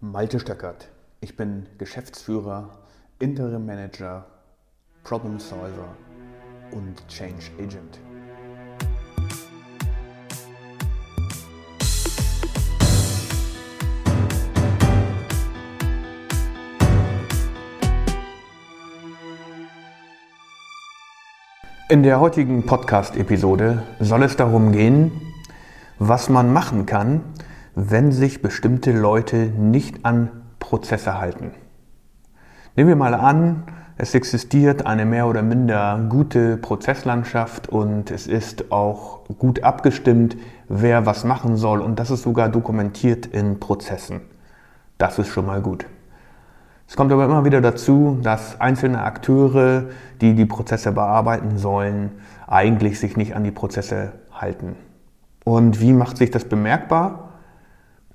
Malte Stöckert. Ich bin Geschäftsführer, Interim Manager, Problem Solver und Change Agent. In der heutigen Podcast-Episode soll es darum gehen, was man machen kann, wenn sich bestimmte Leute nicht an Prozesse halten. Nehmen wir mal an, es existiert eine mehr oder minder gute Prozesslandschaft und es ist auch gut abgestimmt, wer was machen soll und das ist sogar dokumentiert in Prozessen. Das ist schon mal gut. Es kommt aber immer wieder dazu, dass einzelne Akteure, die die Prozesse bearbeiten sollen, eigentlich sich nicht an die Prozesse halten. Und wie macht sich das bemerkbar?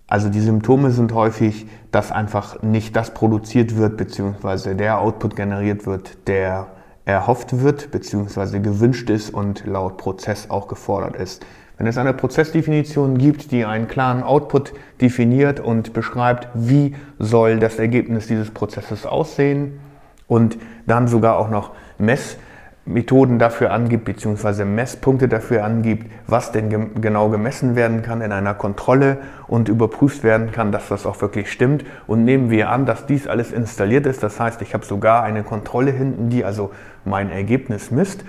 Also die Symptome sind häufig, dass einfach nicht das produziert wird, beziehungsweise der Output generiert wird, der erhofft wird, beziehungsweise gewünscht ist und laut Prozess auch gefordert ist. Wenn es eine Prozessdefinition gibt, die einen klaren Output definiert und beschreibt, wie soll das Ergebnis dieses Prozesses aussehen und dann sogar auch noch Messmethoden dafür angibt, beziehungsweise Messpunkte dafür angibt, was denn genau gemessen werden kann in einer Kontrolle und überprüft werden kann, dass das auch wirklich stimmt. Und nehmen wir an, dass dies alles installiert ist. Das heißt, ich habe sogar eine Kontrolle hinten, die also mein Ergebnis misst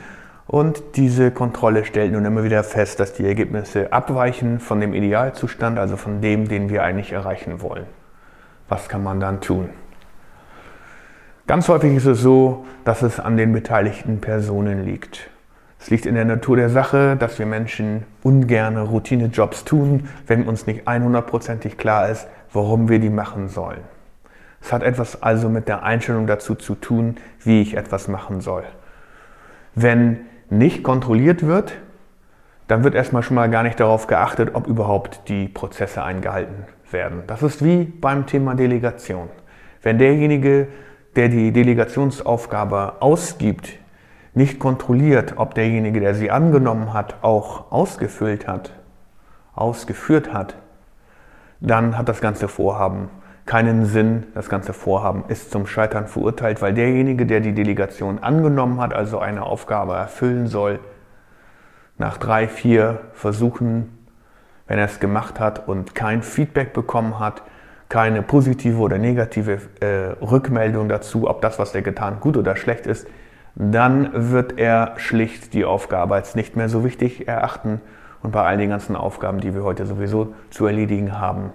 und diese Kontrolle stellt nun immer wieder fest, dass die Ergebnisse abweichen von dem Idealzustand, also von dem, den wir eigentlich erreichen wollen. Was kann man dann tun? Ganz häufig ist es so, dass es an den beteiligten Personen liegt. Es liegt in der Natur der Sache, dass wir Menschen ungerne Routinejobs tun, wenn uns nicht 100%ig klar ist, warum wir die machen sollen. Es hat etwas also mit der Einstellung dazu zu tun, wie ich etwas machen soll. Wenn nicht kontrolliert wird, dann wird erstmal schon mal gar nicht darauf geachtet, ob überhaupt die Prozesse eingehalten werden. Das ist wie beim Thema Delegation. Wenn derjenige, der die Delegationsaufgabe ausgibt, nicht kontrolliert, ob derjenige, der sie angenommen hat, auch ausgefüllt hat, ausgeführt hat, dann hat das ganze Vorhaben keinen Sinn. Das ganze Vorhaben ist zum Scheitern verurteilt, weil derjenige, der die Delegation angenommen hat, also eine Aufgabe erfüllen soll, nach drei, vier Versuchen, wenn er es gemacht hat und kein Feedback bekommen hat, keine positive oder negative äh, Rückmeldung dazu, ob das, was er getan, gut oder schlecht ist, dann wird er schlicht die Aufgabe als nicht mehr so wichtig erachten und bei all den ganzen Aufgaben, die wir heute sowieso zu erledigen haben,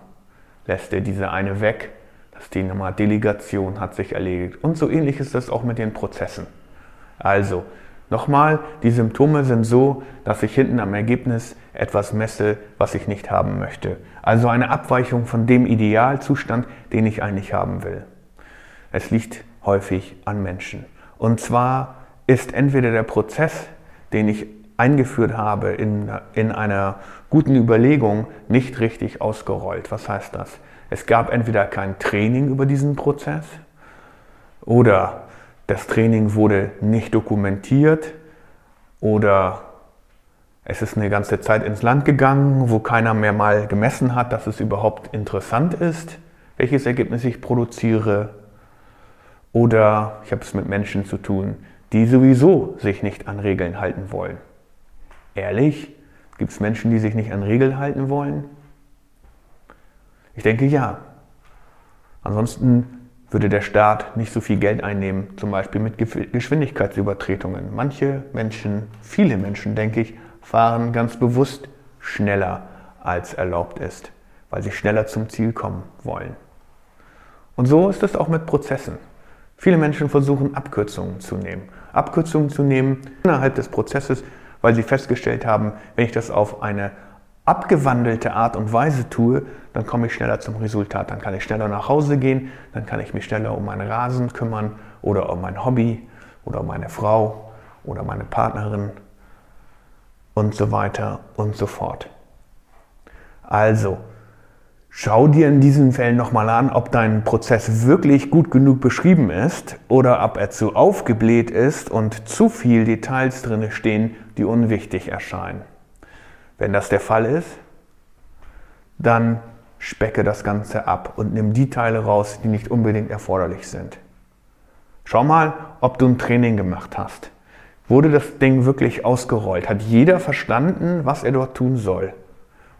lässt er diese eine weg. Das Thema Delegation hat sich erledigt. Und so ähnlich ist das auch mit den Prozessen. Also, nochmal, die Symptome sind so, dass ich hinten am Ergebnis etwas messe, was ich nicht haben möchte. Also eine Abweichung von dem Idealzustand, den ich eigentlich haben will. Es liegt häufig an Menschen. Und zwar ist entweder der Prozess, den ich eingeführt habe in, in einer guten Überlegung, nicht richtig ausgerollt. Was heißt das? Es gab entweder kein Training über diesen Prozess oder das Training wurde nicht dokumentiert oder es ist eine ganze Zeit ins Land gegangen, wo keiner mehr mal gemessen hat, dass es überhaupt interessant ist, welches Ergebnis ich produziere. Oder ich habe es mit Menschen zu tun, die sowieso sich nicht an Regeln halten wollen. Ehrlich? Gibt es Menschen, die sich nicht an Regeln halten wollen? Ich denke ja. Ansonsten würde der Staat nicht so viel Geld einnehmen, zum Beispiel mit Geschwindigkeitsübertretungen. Manche Menschen, viele Menschen, denke ich, fahren ganz bewusst schneller als erlaubt ist, weil sie schneller zum Ziel kommen wollen. Und so ist es auch mit Prozessen. Viele Menschen versuchen Abkürzungen zu nehmen. Abkürzungen zu nehmen innerhalb des Prozesses, weil sie festgestellt haben, wenn ich das auf eine abgewandelte Art und Weise tue, dann komme ich schneller zum Resultat. Dann kann ich schneller nach Hause gehen, dann kann ich mich schneller um meinen Rasen kümmern oder um mein Hobby oder um meine Frau oder meine Partnerin und so weiter und so fort. Also, Schau dir in diesen Fällen nochmal an, ob dein Prozess wirklich gut genug beschrieben ist oder ob er zu aufgebläht ist und zu viel Details drin stehen, die unwichtig erscheinen. Wenn das der Fall ist, dann specke das Ganze ab und nimm die Teile raus, die nicht unbedingt erforderlich sind. Schau mal, ob du ein Training gemacht hast. Wurde das Ding wirklich ausgerollt? Hat jeder verstanden, was er dort tun soll?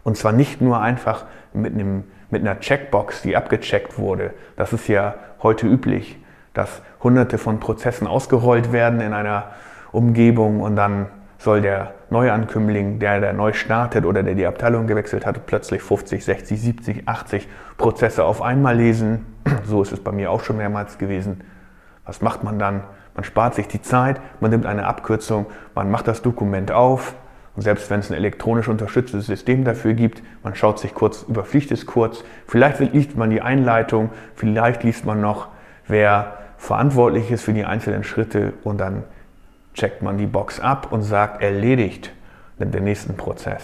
Und zwar nicht nur einfach mit, einem, mit einer Checkbox, die abgecheckt wurde. Das ist ja heute üblich, dass hunderte von Prozessen ausgerollt werden in einer Umgebung und dann soll der Neuankömmling, der, der neu startet oder der die Abteilung gewechselt hat, plötzlich 50, 60, 70, 80 Prozesse auf einmal lesen. So ist es bei mir auch schon mehrmals gewesen. Was macht man dann? Man spart sich die Zeit, man nimmt eine Abkürzung, man macht das Dokument auf. Und selbst wenn es ein elektronisch unterstütztes System dafür gibt, man schaut sich kurz, überfliegt es kurz. Vielleicht liest man die Einleitung, vielleicht liest man noch, wer verantwortlich ist für die einzelnen Schritte und dann checkt man die Box ab und sagt erledigt, nimmt den nächsten Prozess.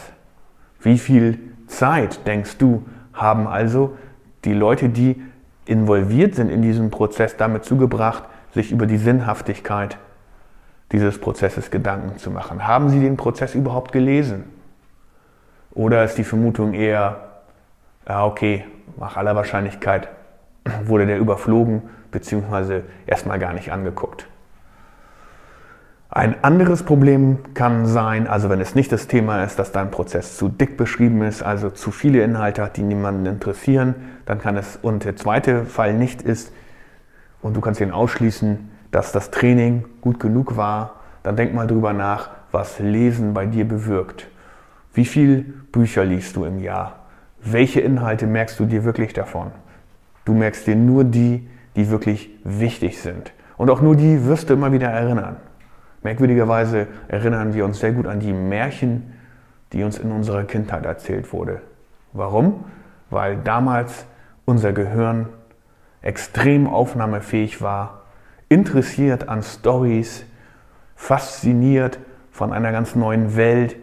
Wie viel Zeit, denkst du, haben also die Leute, die involviert sind in diesem Prozess, damit zugebracht, sich über die Sinnhaftigkeit dieses Prozesses Gedanken zu machen? Haben sie den Prozess überhaupt gelesen? Oder ist die Vermutung eher, ja okay, nach aller Wahrscheinlichkeit wurde der überflogen bzw. erstmal gar nicht angeguckt? Ein anderes Problem kann sein, also wenn es nicht das Thema ist, dass dein Prozess zu dick beschrieben ist, also zu viele Inhalte hat, die niemanden interessieren, dann kann es, und der zweite Fall nicht ist, und du kannst ihn ausschließen, dass das Training gut genug war, dann denk mal drüber nach, was Lesen bei dir bewirkt. Wie viele Bücher liest du im Jahr? Welche Inhalte merkst du dir wirklich davon? Du merkst dir nur die, die wirklich wichtig sind. Und auch nur die wirst du immer wieder erinnern. Merkwürdigerweise erinnern wir uns sehr gut an die Märchen, die uns in unserer Kindheit erzählt wurde. Warum? Weil damals unser Gehirn extrem aufnahmefähig war, interessiert an Stories, fasziniert von einer ganz neuen Welt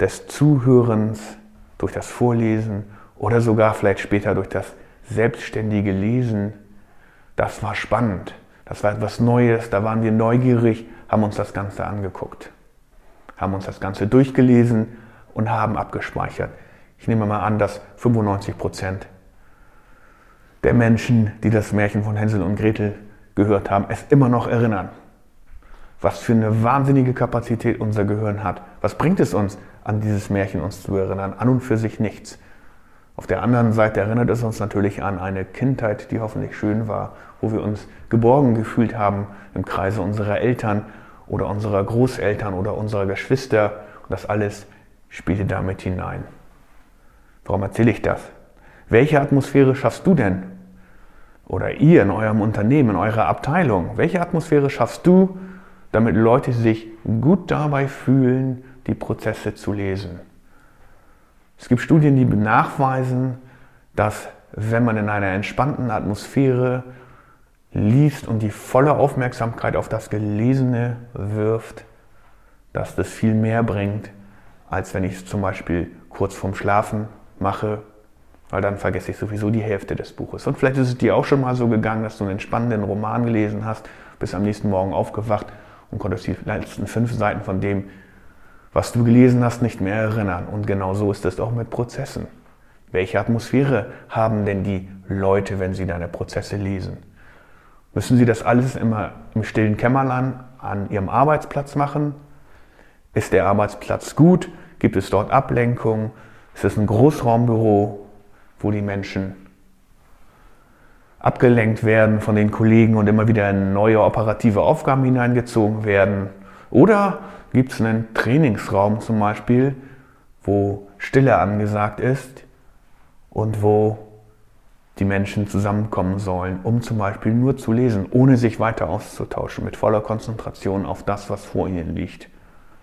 des Zuhörens durch das Vorlesen oder sogar vielleicht später durch das selbstständige Lesen. Das war spannend. Das war etwas Neues, da waren wir neugierig, haben uns das Ganze angeguckt, haben uns das Ganze durchgelesen und haben abgespeichert. Ich nehme mal an, dass 95 Prozent der Menschen, die das Märchen von Hänsel und Gretel gehört haben, es immer noch erinnern. Was für eine wahnsinnige Kapazität unser Gehirn hat. Was bringt es uns, an dieses Märchen uns zu erinnern? An und für sich nichts. Auf der anderen Seite erinnert es uns natürlich an eine Kindheit, die hoffentlich schön war, wo wir uns geborgen gefühlt haben im Kreise unserer Eltern oder unserer Großeltern oder unserer Geschwister. Und das alles spielte damit hinein. Warum erzähle ich das? Welche Atmosphäre schaffst du denn? Oder ihr in eurem Unternehmen, in eurer Abteilung? Welche Atmosphäre schaffst du, damit Leute sich gut dabei fühlen, die Prozesse zu lesen? Es gibt Studien, die nachweisen, dass wenn man in einer entspannten Atmosphäre liest und die volle Aufmerksamkeit auf das Gelesene wirft, dass das viel mehr bringt, als wenn ich es zum Beispiel kurz vorm Schlafen mache, weil dann vergesse ich sowieso die Hälfte des Buches. Und vielleicht ist es dir auch schon mal so gegangen, dass du einen spannenden Roman gelesen hast, bist am nächsten Morgen aufgewacht und konntest die letzten fünf Seiten von dem, was du gelesen hast, nicht mehr erinnern. Und genau so ist es auch mit Prozessen. Welche Atmosphäre haben denn die Leute, wenn sie deine Prozesse lesen? Müssen Sie das alles immer im stillen Kämmerlein an Ihrem Arbeitsplatz machen? Ist der Arbeitsplatz gut? Gibt es dort Ablenkung? Ist es ein Großraumbüro, wo die Menschen abgelenkt werden von den Kollegen und immer wieder in neue operative Aufgaben hineingezogen werden? Oder gibt es einen Trainingsraum zum Beispiel, wo Stille angesagt ist und wo die Menschen zusammenkommen sollen, um zum Beispiel nur zu lesen, ohne sich weiter auszutauschen, mit voller Konzentration auf das, was vor ihnen liegt.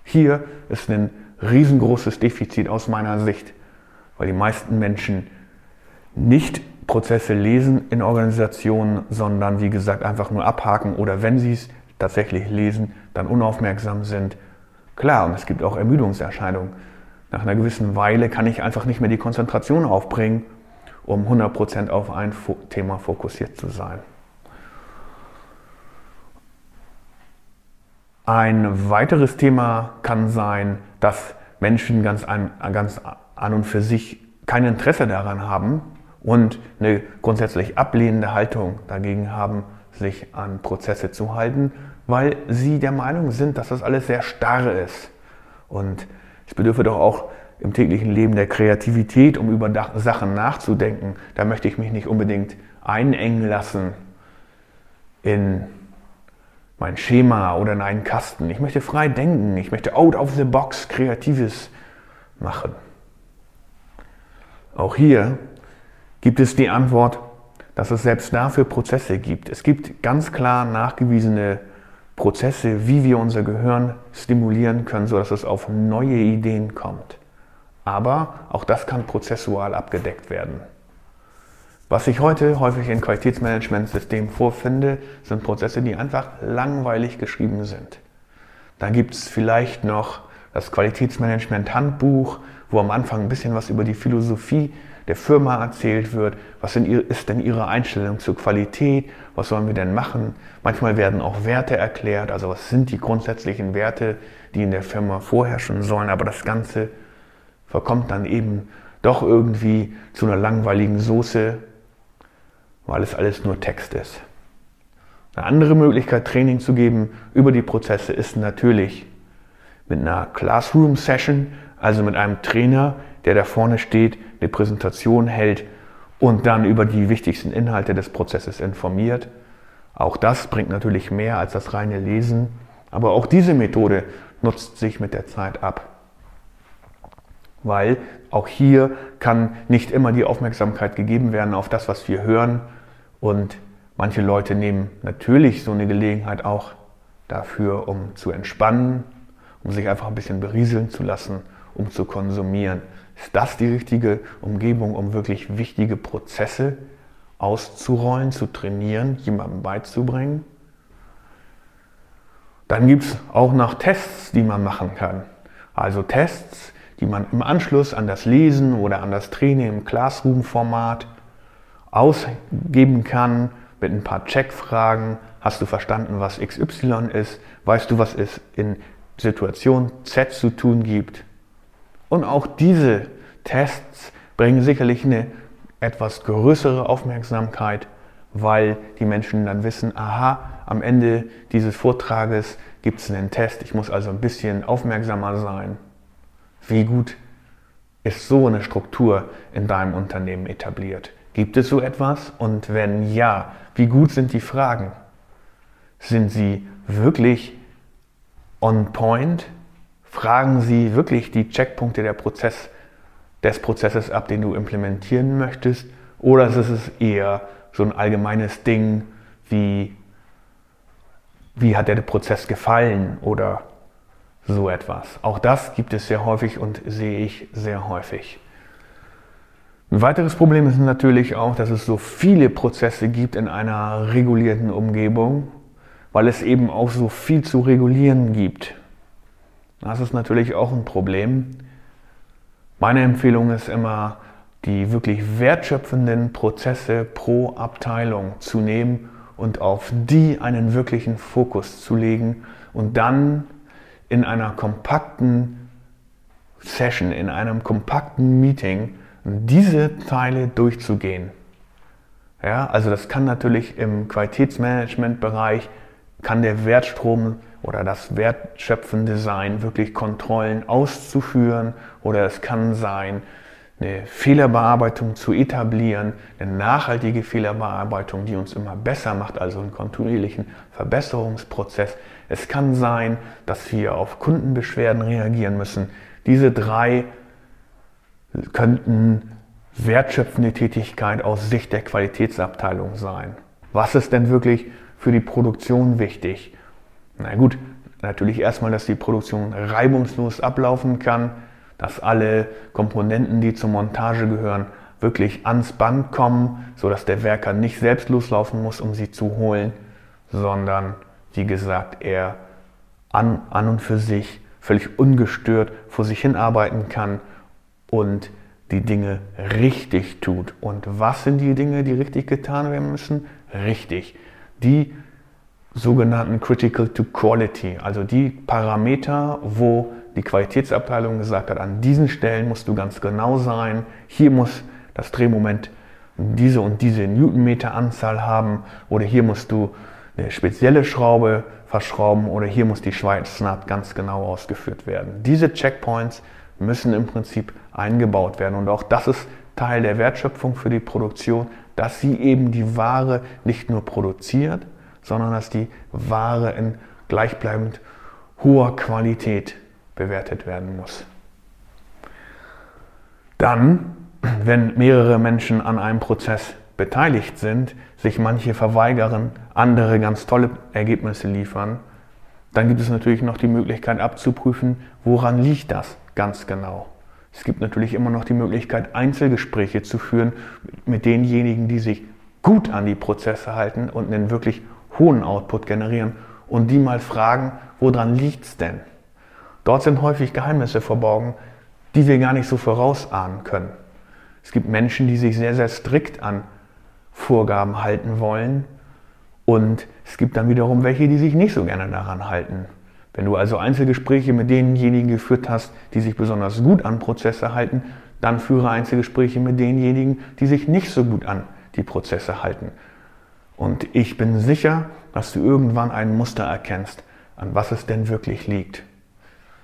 Hier ist ein riesengroßes Defizit aus meiner Sicht, weil die meisten Menschen nicht Prozesse lesen in Organisationen, sondern wie gesagt einfach nur abhaken oder wenn sie es tatsächlich lesen, dann unaufmerksam sind. Klar, und es gibt auch Ermüdungserscheinungen. Nach einer gewissen Weile kann ich einfach nicht mehr die Konzentration aufbringen um 100% auf ein Thema fokussiert zu sein. Ein weiteres Thema kann sein, dass Menschen ganz an, ganz an und für sich kein Interesse daran haben und eine grundsätzlich ablehnende Haltung dagegen haben, sich an Prozesse zu halten, weil sie der Meinung sind, dass das alles sehr starr ist. Und es bedürfe doch auch im täglichen Leben der Kreativität, um über Sachen nachzudenken. Da möchte ich mich nicht unbedingt einengen lassen in mein Schema oder in einen Kasten. Ich möchte frei denken. Ich möchte out of the box Kreatives machen. Auch hier gibt es die Antwort, dass es selbst dafür Prozesse gibt. Es gibt ganz klar nachgewiesene Prozesse, wie wir unser Gehirn stimulieren können, sodass es auf neue Ideen kommt. Aber auch das kann prozessual abgedeckt werden. Was ich heute häufig in Qualitätsmanagementsystemen vorfinde, sind Prozesse, die einfach langweilig geschrieben sind. Dann gibt es vielleicht noch das Qualitätsmanagement-Handbuch, wo am Anfang ein bisschen was über die Philosophie der Firma erzählt wird. Was ist denn Ihre Einstellung zur Qualität? Was sollen wir denn machen? Manchmal werden auch Werte erklärt. Also was sind die grundsätzlichen Werte, die in der Firma vorherrschen sollen? Aber das Ganze verkommt dann eben doch irgendwie zu einer langweiligen Soße, weil es alles nur Text ist. Eine andere Möglichkeit, Training zu geben über die Prozesse, ist natürlich mit einer Classroom-Session, also mit einem Trainer, der da vorne steht, eine Präsentation hält und dann über die wichtigsten Inhalte des Prozesses informiert. Auch das bringt natürlich mehr als das reine Lesen, aber auch diese Methode nutzt sich mit der Zeit ab. Weil auch hier kann nicht immer die Aufmerksamkeit gegeben werden auf das, was wir hören, und manche Leute nehmen natürlich so eine Gelegenheit auch dafür, um zu entspannen, um sich einfach ein bisschen berieseln zu lassen, um zu konsumieren. Ist das die richtige Umgebung, um wirklich wichtige Prozesse auszurollen, zu trainieren, jemandem beizubringen? Dann gibt es auch noch Tests, die man machen kann. Also Tests, die man im Anschluss an das Lesen oder an das Training im Classroom-Format ausgeben kann mit ein paar Checkfragen. Hast du verstanden, was XY ist? Weißt du, was es in Situation Z zu tun gibt? Und auch diese Tests bringen sicherlich eine etwas größere Aufmerksamkeit, weil die Menschen dann wissen, aha, am Ende dieses Vortrages gibt es einen Test, ich muss also ein bisschen aufmerksamer sein. Wie gut ist so eine Struktur in deinem Unternehmen etabliert? Gibt es so etwas? Und wenn ja, wie gut sind die Fragen? Sind sie wirklich on point? Fragen sie wirklich die Checkpunkte der Prozess, des Prozesses ab, den du implementieren möchtest? Oder ist es eher so ein allgemeines Ding wie, wie hat der Prozess gefallen oder so etwas? Auch das gibt es sehr häufig und sehe ich sehr häufig. Ein weiteres Problem ist natürlich auch, dass es so viele Prozesse gibt in einer regulierten Umgebung, weil es eben auch so viel zu regulieren gibt. Das ist natürlich auch ein Problem. Meine Empfehlung ist immer, die wirklich wertschöpfenden Prozesse pro Abteilung zu nehmen und auf die einen wirklichen Fokus zu legen und dann in einer kompakten Session, in einem kompakten Meeting diese Teile durchzugehen. Ja, also das kann natürlich im Qualitätsmanagement-Bereich, kann der Wertstrom oder das wertschöpfende sein, wirklich Kontrollen auszuführen oder es kann sein, eine Fehlerbearbeitung zu etablieren, eine nachhaltige Fehlerbearbeitung, die uns immer besser macht, also einen kontinuierlichen Verbesserungsprozess. Es kann sein, dass wir auf Kundenbeschwerden reagieren müssen. Diese drei könnten wertschöpfende Tätigkeit aus Sicht der Qualitätsabteilung sein. Was ist denn wirklich für die Produktion wichtig? Na gut, natürlich erstmal, dass die Produktion reibungslos ablaufen kann, dass alle Komponenten, die zur Montage gehören, wirklich ans Band kommen, sodass der Werker nicht selbst loslaufen muss, um sie zu holen, sondern, wie gesagt, er an, an und für sich völlig ungestört vor sich hin arbeiten kann und die Dinge richtig tut. Und was sind die Dinge, die richtig getan werden müssen? Richtig. Die sogenannten Critical to Quality, also die Parameter, wo die Qualitätsabteilung gesagt hat, an diesen Stellen musst du ganz genau sein, hier muss das Drehmoment diese und diese Newtonmeter Anzahl haben oder hier musst du eine spezielle Schraube verschrauben oder hier muss die Schweißnaht ganz genau ausgeführt werden. Diese Checkpoints müssen im Prinzip eingebaut werden und auch das ist Teil der Wertschöpfung für die Produktion, dass sie eben die Ware nicht nur produziert, sondern dass die Ware in gleichbleibend hoher Qualität bewertet werden muss. Dann, wenn mehrere Menschen an einem Prozess beteiligt sind, sich manche verweigern, andere ganz tolle Ergebnisse liefern, dann gibt es natürlich noch die Möglichkeit abzuprüfen, woran liegt das ganz genau. Es gibt natürlich immer noch die Möglichkeit, Einzelgespräche zu führen mit denjenigen, die sich gut an die Prozesse halten und einen wirklich hohen Output generieren und die mal fragen, woran liegt es denn? Dort sind häufig Geheimnisse verborgen, die wir gar nicht so vorausahnen können. Es gibt Menschen, die sich sehr, sehr strikt an Vorgaben halten wollen und es gibt dann wiederum welche, die sich nicht so gerne daran halten. Wenn du also Einzelgespräche mit denjenigen geführt hast, die sich besonders gut an Prozesse halten, dann führe Einzelgespräche mit denjenigen, die sich nicht so gut an die Prozesse halten. Und ich bin sicher, dass du irgendwann ein Muster erkennst, an was es denn wirklich liegt.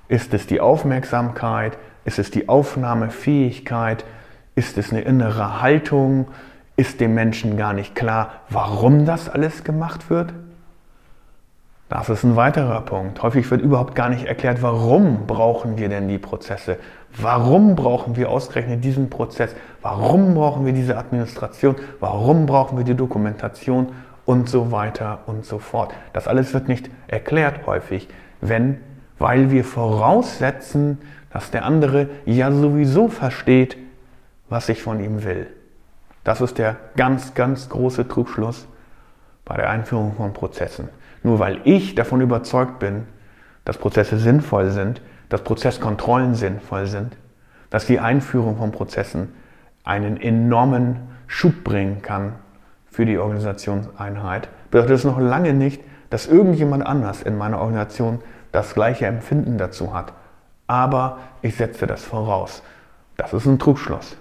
Ist es die Aufmerksamkeit? Ist es die Aufnahmefähigkeit? Ist es eine innere Haltung? Ist dem Menschen gar nicht klar, warum das alles gemacht wird? Das ist ein weiterer Punkt. Häufig wird überhaupt gar nicht erklärt, warum brauchen wir denn die Prozesse? Warum brauchen wir ausgerechnet diesen Prozess? Warum brauchen wir diese Administration? Warum brauchen wir die Dokumentation? Und so weiter und so fort. Das alles wird nicht erklärt häufig, wenn, weil wir voraussetzen, dass der andere ja sowieso versteht, was ich von ihm will. Das ist der ganz, ganz große Trugschluss bei der Einführung von Prozessen. Nur weil ich davon überzeugt bin, dass Prozesse sinnvoll sind, dass Prozesskontrollen sinnvoll sind, dass die Einführung von Prozessen einen enormen Schub bringen kann für die Organisationseinheit, bedeutet es noch lange nicht, dass irgendjemand anders in meiner Organisation das gleiche Empfinden dazu hat. Aber ich setze das voraus. Das ist ein Trugschluss.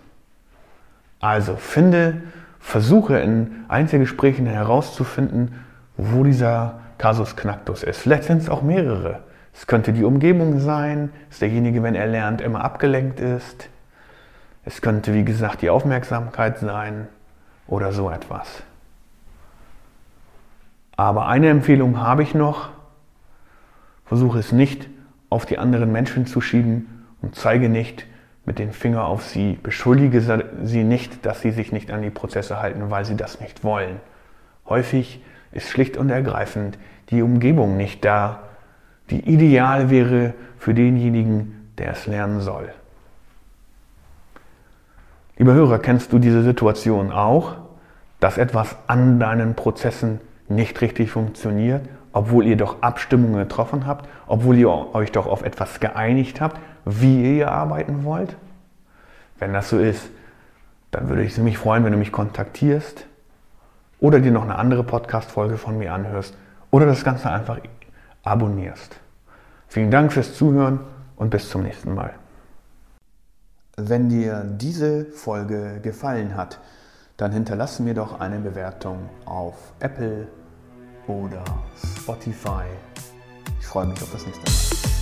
Also finde, versuche in Einzelgesprächen herauszufinden, wo dieser Kasus Knacktus ist. Vielleicht sind es auch mehrere. Es könnte die Umgebung sein, dass derjenige, wenn er lernt, immer abgelenkt ist. Es könnte, wie gesagt, die Aufmerksamkeit sein oder so etwas. Aber eine Empfehlung habe ich noch. Versuche es nicht auf die anderen Menschen zu schieben und zeige nicht, mit dem Finger auf sie, beschuldige sie nicht, dass sie sich nicht an die Prozesse halten, weil sie das nicht wollen. Häufig ist schlicht und ergreifend die Umgebung nicht da, die ideal wäre für denjenigen, der es lernen soll. Lieber Hörer, kennst du diese Situation auch, dass etwas an deinen Prozessen nicht richtig funktioniert, obwohl ihr doch Abstimmungen getroffen habt, obwohl ihr euch doch auf etwas geeinigt habt, wie ihr arbeiten wollt? Wenn das so ist, dann würde ich mich freuen, wenn du mich kontaktierst oder dir noch eine andere Podcast-Folge von mir anhörst oder das Ganze einfach abonnierst. Vielen Dank fürs Zuhören und bis zum nächsten Mal. Wenn dir diese Folge gefallen hat, dann hinterlasse mir doch eine Bewertung auf Apple oder Spotify. Ich freue mich auf das nächste Mal.